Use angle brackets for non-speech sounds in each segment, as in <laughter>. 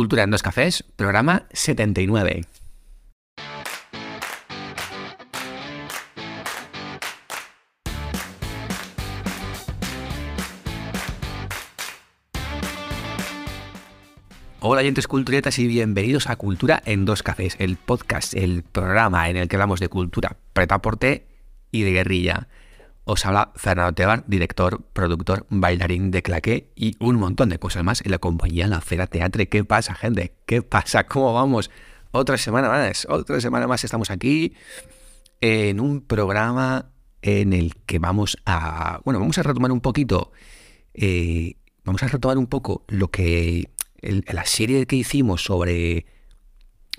Cultura en dos cafés, programa 79. Hola, oyentes culturetas y bienvenidos a Cultura en dos cafés, el podcast, el programa en el que hablamos de cultura, pretaporte y de guerrilla. Os habla Fernando Tebar, director, productor, bailarín de claqué y un montón de cosas más en la compañía La Cera Teatre. ¿Qué pasa, gente? ¿Qué pasa? <laughs> ¿Cómo vamos? Otra semana más, otra semana más estamos aquí en un programa en el que vamos a, bueno, vamos a retomar un poquito, eh, vamos a retomar un poco lo que, la serie que hicimos sobre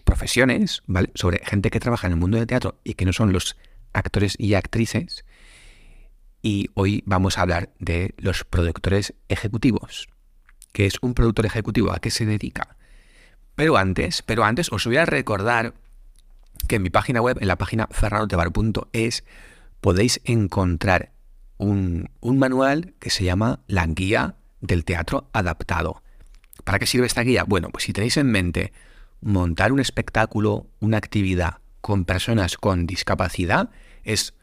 profesiones, ¿vale? Sobre gente que trabaja en el mundo del teatro y que no son los actores y actrices y hoy vamos a hablar de los productores ejecutivos. ¿Qué es un productor ejecutivo? ¿A qué se dedica? Pero antes, pero antes os voy a recordar que en mi página web, en la página ferranotebar.es, podéis encontrar un, un manual que se llama La Guía del Teatro Adaptado. ¿Para qué sirve esta guía? Bueno, pues si tenéis en mente montar un espectáculo, una actividad con personas con discapacidad, es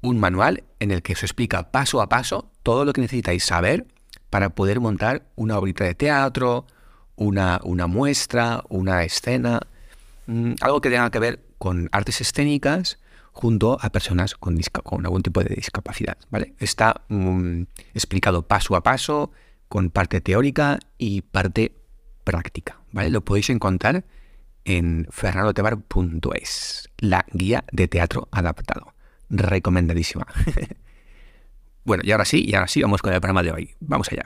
un manual en el que os explica paso a paso todo lo que necesitáis saber para poder montar una obra de teatro, una, muestra, una escena, mm, algo que tenga que ver con artes escénicas junto a personas con, con algún tipo de discapacidad. ¿vale? Está mm, explicado paso a paso, con parte teórica y parte práctica. ¿vale? Lo podéis encontrar en fernandotebar.es, la guía de teatro adaptado recomendadísima. <laughs> bueno, y ahora sí, y ahora sí, vamos con el programa de hoy. Vamos allá.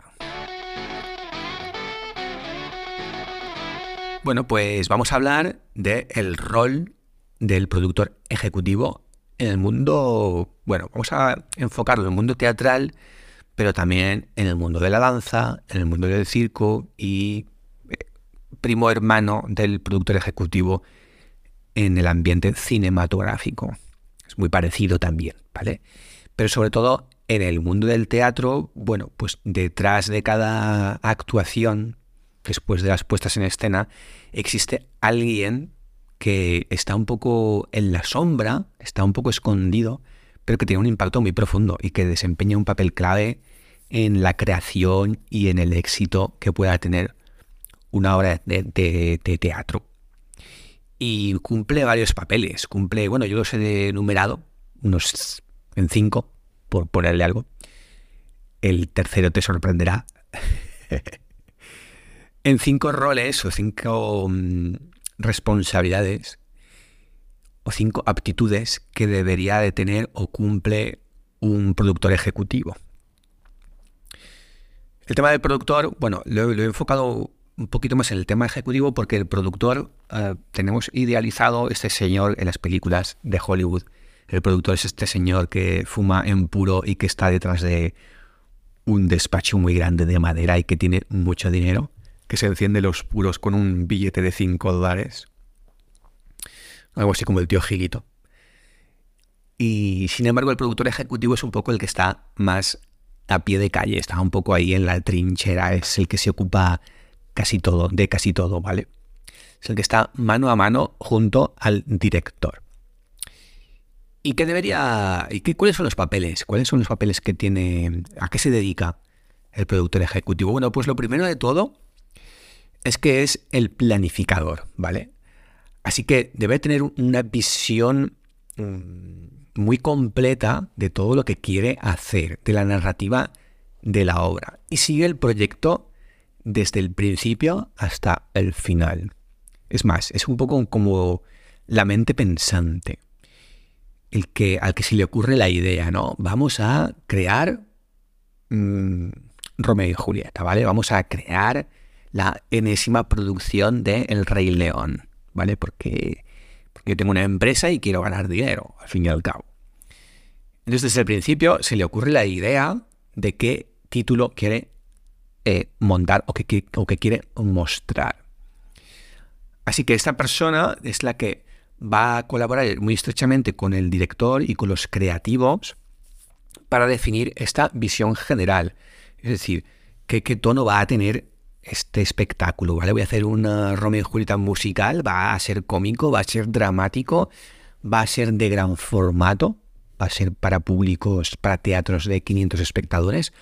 Bueno, pues vamos a hablar del el rol del productor ejecutivo en el mundo, bueno, vamos a enfocarlo en el mundo teatral, pero también en el mundo de la danza, en el mundo del circo y eh, primo hermano del productor ejecutivo en el ambiente cinematográfico muy parecido también, ¿vale? Pero sobre todo en el mundo del teatro, bueno, pues detrás de cada actuación, después de las puestas en escena, existe alguien que está un poco en la sombra, está un poco escondido, pero que tiene un impacto muy profundo y que desempeña un papel clave en la creación y en el éxito que pueda tener una obra de, teatro y cumple varios papeles. Cumple, bueno, yo los he enumerado, unos en cinco, por ponerle algo. El tercero te sorprenderá. <laughs> en cinco roles o cinco mm, responsabilidades o cinco aptitudes que debería de tener o cumple un productor ejecutivo. El tema del productor, bueno, lo he enfocado un poquito más en el tema ejecutivo porque el productor eh, tenemos idealizado este señor en las películas de Hollywood. El productor es este señor que fuma en puro y que está detrás de un despacho muy grande de madera y que tiene mucho dinero, que se enciende los puros con un billete de 5 dólares. Algo así como el tío Gilito. Y sin embargo el productor ejecutivo es un poco el que está más a pie de calle, está un poco ahí en la trinchera, es el que se ocupa casi todo, de casi todo, ¿vale? Es el que está mano a mano junto al director. ¿Y qué debería. ¿Y qué, cuáles son los papeles? ¿Cuáles son los papeles que tiene. ¿A qué se dedica el productor ejecutivo? Bueno, pues lo primero de todo es que es el planificador, ¿vale? Así que debe tener una visión mm, muy completa de todo lo que quiere hacer, de la narrativa de la obra. Y sigue el proyecto desde el principio hasta el final. Es más, es un poco como la mente pensante, el que, al que se le ocurre la idea, ¿no? Vamos a crear mm, Romeo y Julieta, ¿vale? Vamos a crear la enésima producción de El Rey León, ¿vale? Porque, porque yo tengo una empresa y quiero ganar dinero, al fin y al cabo. Entonces, desde el principio se le ocurre la idea de qué título quiere eh, montar o que, o quiere mostrar. Así que esta persona es la que va a colaborar muy estrechamente con el director y con los creativos para definir esta visión general. Es decir, qué, qué tono va a tener este espectáculo, ¿vale? Voy a hacer una Romeo y Julieta musical, va a ser cómico, va a ser dramático, va a ser de gran formato, va a ser para públicos, para teatros de 500 espectadores,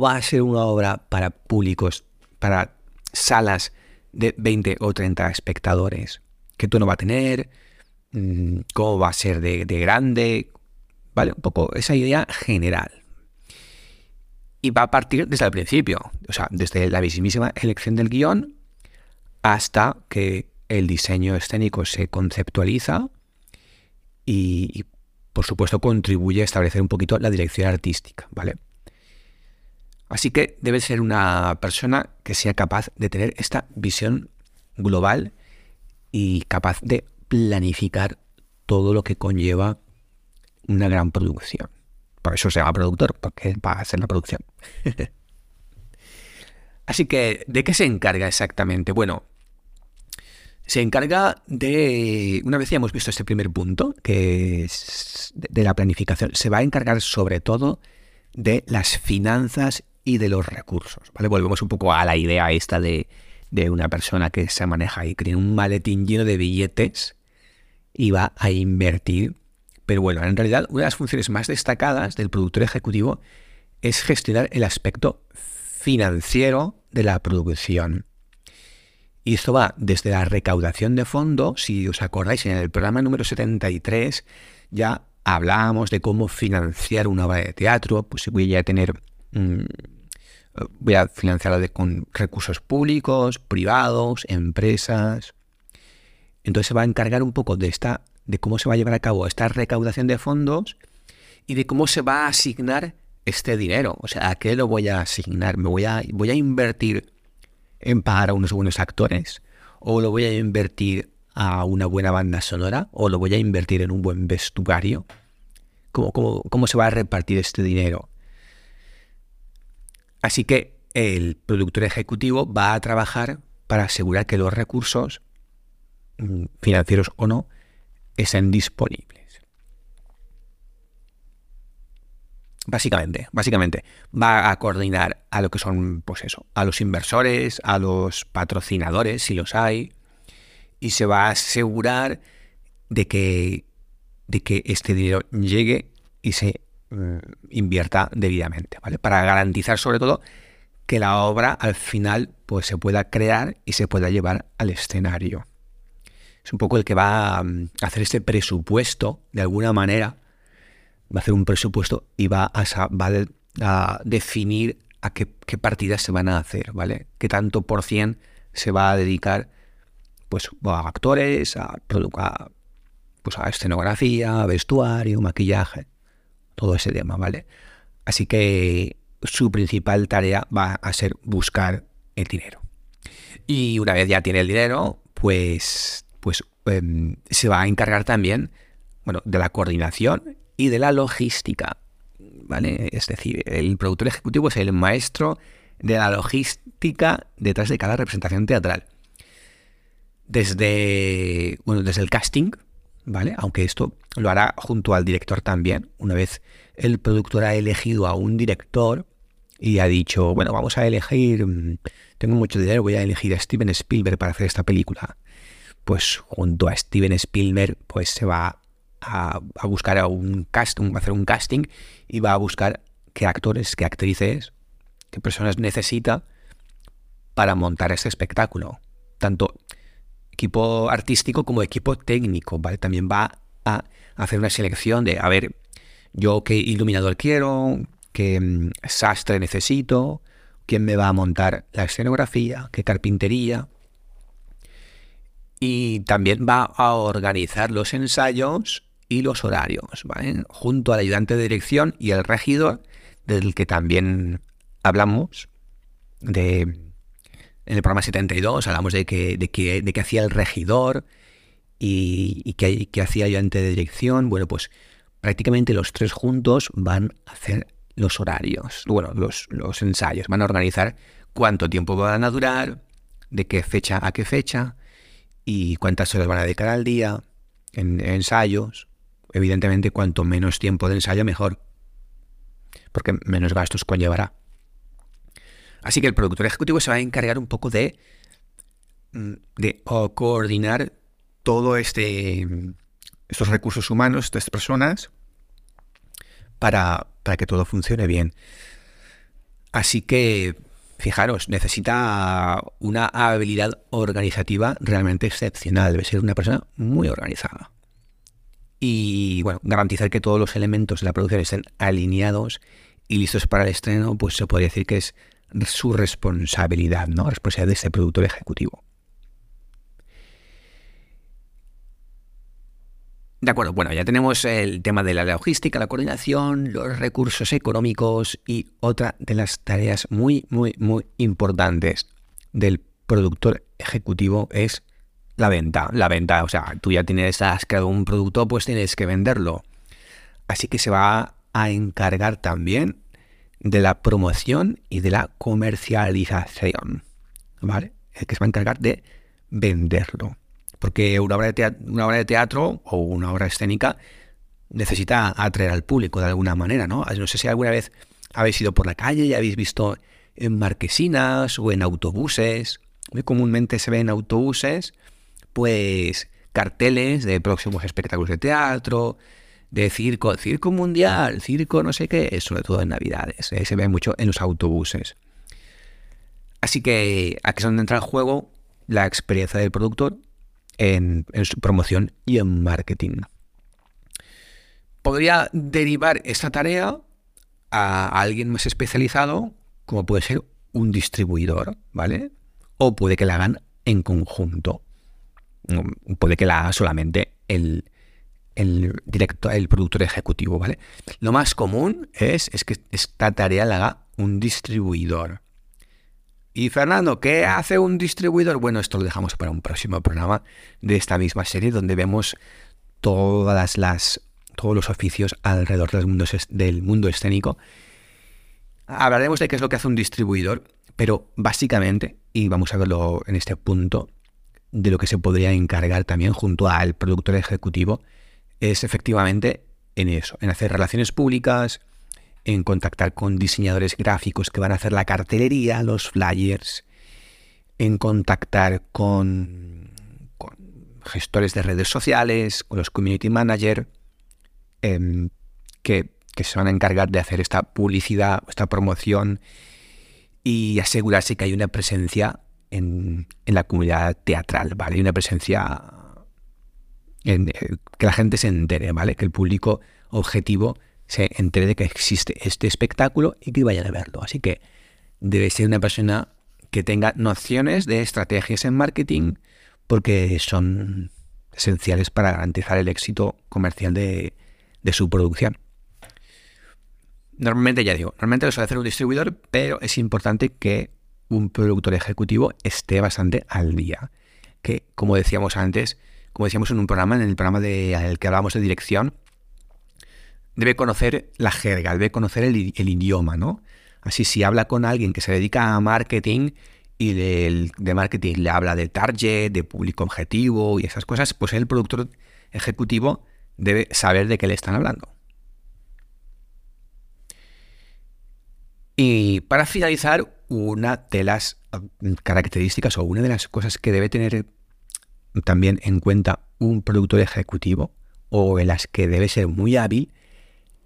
va a ser una obra para públicos, para salas de 20 o 30 espectadores, que tú no va a tener, mm, cómo va a ser de, de grande, ¿vale? Un poco esa idea general. Y va a partir desde el principio, o sea, desde la mismísima elección del guion hasta que el diseño escénico se conceptualiza y, por supuesto contribuye a establecer un poquito la dirección artística, ¿vale? Así que debe ser una persona que sea capaz de tener esta visión global y capaz de planificar todo lo que conlleva una gran producción. Por eso se llama productor, porque va a hacer la producción. <laughs> Así que, ¿de qué se encarga exactamente? Bueno, se encarga de, una vez ya hemos visto este primer punto, que es de la planificación, se va a encargar sobre todo de las finanzas y de los recursos. ¿vale? Volvemos un poco a la idea esta de, de una persona que se maneja y tiene un maletín lleno de billetes y va a invertir pero bueno, en realidad una de las funciones más destacadas del productor ejecutivo es gestionar el aspecto financiero de la producción. Y esto va desde la recaudación de fondos, si os acordáis, en el programa número 73 ya hablábamos de cómo financiar una obra de teatro, pues voy a tener, mm, voy a financiarla con recursos públicos, privados, empresas. Entonces se va a encargar un poco de esta de cómo se va a llevar a cabo esta recaudación de fondos y de cómo se va a asignar este dinero. O sea, ¿a qué lo voy a asignar? ¿Me voy a, voy a invertir en pagar a unos buenos actores? ¿O lo voy a invertir a una buena banda sonora? ¿O lo voy a invertir en un buen vestuario? ¿Cómo, cómo, cómo se va a repartir este dinero? Así que el productor ejecutivo va a trabajar para asegurar que los recursos, mm, financieros o no, estén disponibles. Básicamente, básicamente, va a coordinar a lo que son, pues eso, a los inversores, a los patrocinadores, si los hay, y se va a asegurar de que, de que este dinero llegue y se invierta debidamente, ¿vale? Para garantizar sobre todo que la obra al final pues se pueda crear y se pueda llevar al escenario es un poco el que va mm, a hacer este presupuesto de alguna manera. Va a hacer un presupuesto y va a, definir a qué, partidas se van a hacer, ¿vale? Qué tanto por cien se va a dedicar pues, a actores, a, a, pues, a escenografía, vestuario, maquillaje, todo ese tema, ¿vale? Así que su principal tarea va a ser buscar el dinero. Y una vez ya tiene el dinero, pues pues em, se va a encargar también bueno, de la coordinación y de la logística. ¿vale? Es decir, el productor ejecutivo es el maestro de la logística detrás de cada representación teatral. Desde, bueno, desde el casting, ¿vale? Aunque esto lo hará junto al director también. Una vez el productor ha elegido a un director y ha dicho, bueno, vamos a elegir, mm, tengo mucho dinero, voy a elegir a Steven Spielberg para hacer esta película pues junto a Steven Spielberg, pues se va a, buscar a un casting, va a hacer un casting y va a buscar qué actores, qué actrices, qué personas necesita para montar ese espectáculo. Tanto equipo artístico como equipo técnico, ¿vale? También va a hacer una selección de, a ver, yo qué iluminador quiero, qué mm, sastre necesito, quién me va a montar la escenografía, qué carpintería, y también va a organizar los ensayos y los horarios, junto al ayudante de dirección y el regidor, del que también hablamos de, en el programa 72, hablamos de que, de que, de que hacía el regidor y, y que, que hacía de dirección. Bueno, pues prácticamente los tres juntos van a hacer los horarios, bueno, los, los ensayos, van a organizar cuánto tiempo van a durar, de qué fecha a qué fecha, y cuántas horas van a dedicar al día en, ensayos. Evidentemente, cuanto menos tiempo de ensayo, mejor, porque menos gastos conllevará. Así que el productor ejecutivo se va a encargar un poco de, mm, de coordinar todo este estos recursos humanos, estas personas, para, para que todo funcione bien. Así que, fijaros, necesita una habilidad organizativa realmente excepcional. Debe ser una persona muy organizada. Y bueno, garantizar que todos los elementos de la producción estén alineados y listos para el estreno, pues se podría decir que es su responsabilidad, ¿no? Responsabilidad de ese productor ejecutivo. De acuerdo, bueno, ya tenemos el tema de la logística, la coordinación, los recursos económicos y otra de las tareas muy, muy, muy importantes del productor ejecutivo es la venta. La venta, o sea, tú ya tienes, has creado un producto, pues tienes que venderlo. Así que se va a encargar también de la promoción y de la comercialización. ¿Vale? El que se va a encargar de venderlo. Porque una obra, de teatro, o una obra escénica necesita atraer al público de alguna manera, ¿no? No sé si alguna vez habéis ido por la calle y habéis visto en marquesinas o en autobuses. Muy comúnmente se ven en autobuses, pues carteles de próximos espectáculos de teatro, de circo, circo mundial, circo no sé qué, sobre todo en Navidades. ¿eh? Se ve mucho en los autobuses. Así que aquí es donde entra en juego la experiencia del productor en, su promoción y en marketing. Podría derivar esta tarea a alguien más especializado, como puede ser un distribuidor, ¿vale? O puede que la hagan en conjunto. Mm, puede que la haga solamente el, el director, el productor ejecutivo, ¿vale? Lo más común es, es que esta tarea la haga un distribuidor. Y Fernando, ¿qué hace un distribuidor? Bueno, esto lo dejamos para un próximo programa de esta misma serie donde vemos todas las, todos los oficios alrededor del mundo, del mundo escénico. Hablaremos de qué es lo que hace un distribuidor, pero básicamente, y vamos a verlo en este punto, de lo que se podría encargar también junto al productor ejecutivo, es efectivamente en eso, en hacer relaciones públicas, en contactar con diseñadores gráficos que van a hacer la cartelería, los flyers, en contactar con, gestores de redes sociales, con los community managers, em, que, se van a encargar de hacer esta publicidad, esta promoción y asegurarse que hay una presencia en, la comunidad teatral, ¿vale? Una presencia eh, que la gente se entere, ¿vale? Que el público objetivo se entere de que existe este espectáculo y que vayan a verlo. Así que debe ser una persona que tenga nociones de estrategias en marketing porque son esenciales para garantizar el éxito comercial de, su producción. Normalmente, ya digo, normalmente lo suele hacer un distribuidor, pero es importante que un productor ejecutivo esté bastante al día. Que, como decíamos antes, como decíamos en un programa, en el programa de, en el que hablábamos de dirección, debe conocer la jerga, debe conocer el, idioma, ¿no? Así, si habla con alguien que se dedica a marketing y de, marketing le habla de target, de público objetivo y esas cosas, pues el productor ejecutivo debe saber de qué le están hablando. Y para finalizar, una de las características o una de las cosas que debe tener también en cuenta un productor ejecutivo o en las que debe ser muy hábil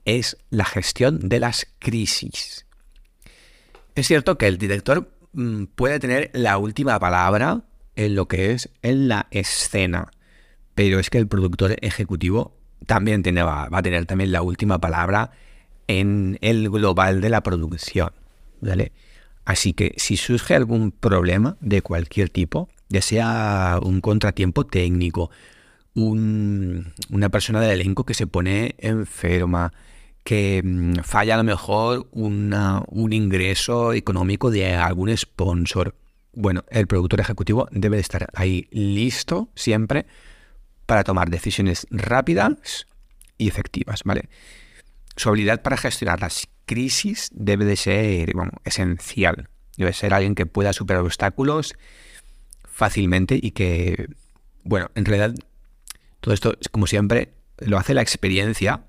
es la gestión de las crisis. Es cierto que el director mm, puede tener la última palabra en lo que es en la escena, pero es que el productor ejecutivo también tiene, va, a tener también la última palabra en el global de la producción. Así que si surge algún problema de cualquier tipo, ya sea un contratiempo técnico, una persona del elenco que se pone enferma, que mm, falla a lo mejor un ingreso económico de algún sponsor. Bueno, el productor ejecutivo debe de estar ahí listo siempre para tomar decisiones rápidas y efectivas, ¿vale? Su habilidad para gestionar las crisis debe de ser esencial. Debe ser alguien que pueda superar obstáculos fácilmente y que, bueno, en realidad todo esto, como siempre, lo hace la experiencia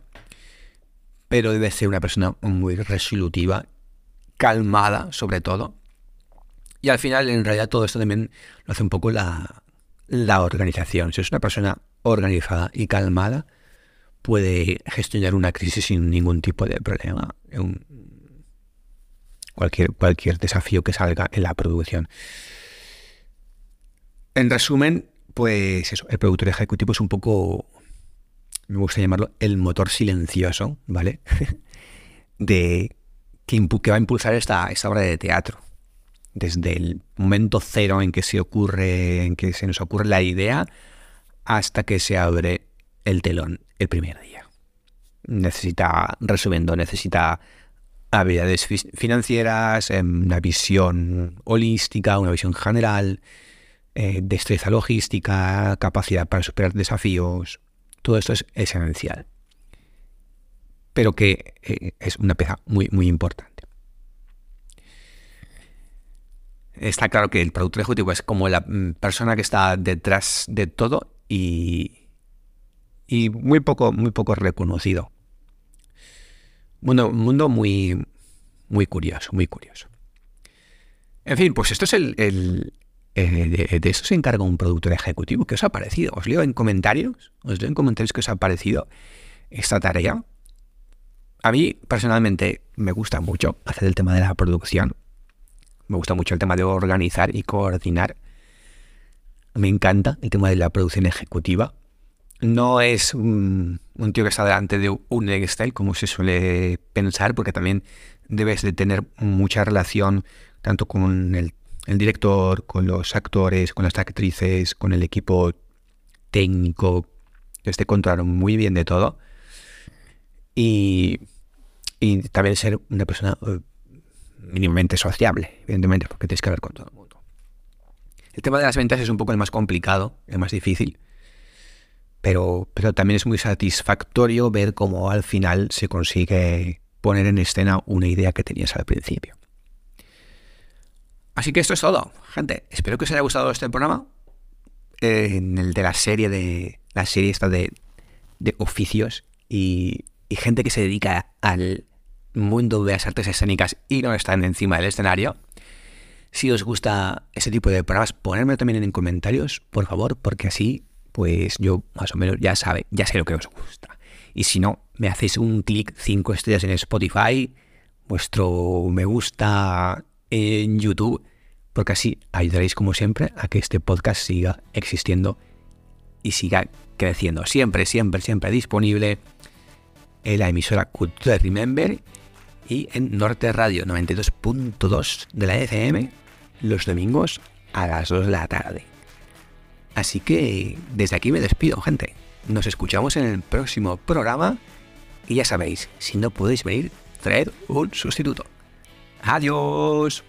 pero debe ser una persona muy resolutiva, calmada sobre todo, Y al final, en realidad, todo esto también lo hace un poco la, la organización. Si es una persona organizada y calmada, puede gestionar una crisis sin ningún tipo de problema. cualquier, cualquier desafío que salga en la producción. En resumen, pues eso, el productor ejecutivo es un poco, me gusta llamarlo, el motor silencioso, ¿vale? <laughs> de que, va a impulsar esta, esta obra de teatro desde el momento cero en que se ocurre, en que se nos ocurre la idea, hasta que se abre el telón el primer día. Necesita, resumiendo, necesita habilidades financieras, em, una visión holística, una visión general, eh, destreza logística, capacidad para superar desafíos. Todo esto es esencial. Pero que eh, es una pieza muy, muy importante. está claro que el productor ejecutivo es como la mm, persona que está detrás de todo y, y muy poco, muy poco reconocido. Mundo, un mundo muy, muy curioso, muy curioso. En fin, pues esto es el, el de, eso se encarga un productor ejecutivo. ¿Qué os ha parecido? Os leo en comentarios, os leo en comentarios qué os ha parecido esta tarea. A mí personalmente me gusta mucho hacer el tema de la producción. Me gusta mucho el tema de organizar y coordinar. Me encanta el tema de la producción ejecutiva. No es un, tío que está delante de un Excel, como se suele pensar, porque también debes de tener mucha relación tanto con el, director, con los actores, con las actrices, con el equipo técnico, que esté controlando muy bien de todo. Y, y también ser una persona eh, mínimamente sociable, evidentemente, porque tienes que ver con todo el mundo. El tema de las ventas es un poco el más complicado, el más difícil, pero, pero también es muy satisfactorio ver cómo al final se consigue poner en escena una idea que tenías al principio. Así que esto es todo, gente. Espero que os haya gustado este programa. en el de la serie de. La serie esta de, oficios y, gente que se dedica al mundo de las artes escénicas y no están encima del escenario. Si os gusta ese tipo de programas, ponedme también en comentarios, por favor, porque así, pues yo más o menos ya sabe, ya sé lo que os gusta. Y si no, me hacéis un clic 5 estrellas en Spotify, vuestro me gusta en YouTube, porque así ayudaréis como siempre a que este podcast siga existiendo y siga creciendo. Siempre, siempre, siempre disponible en la emisora Cultura Remember y en Norte Radio 92.2 de la FM los domingos a las 2 de la tarde. Así que desde aquí me despido, gente. Nos escuchamos en el próximo programa y ya sabéis, si no podéis venir, traed un sustituto. Adiós.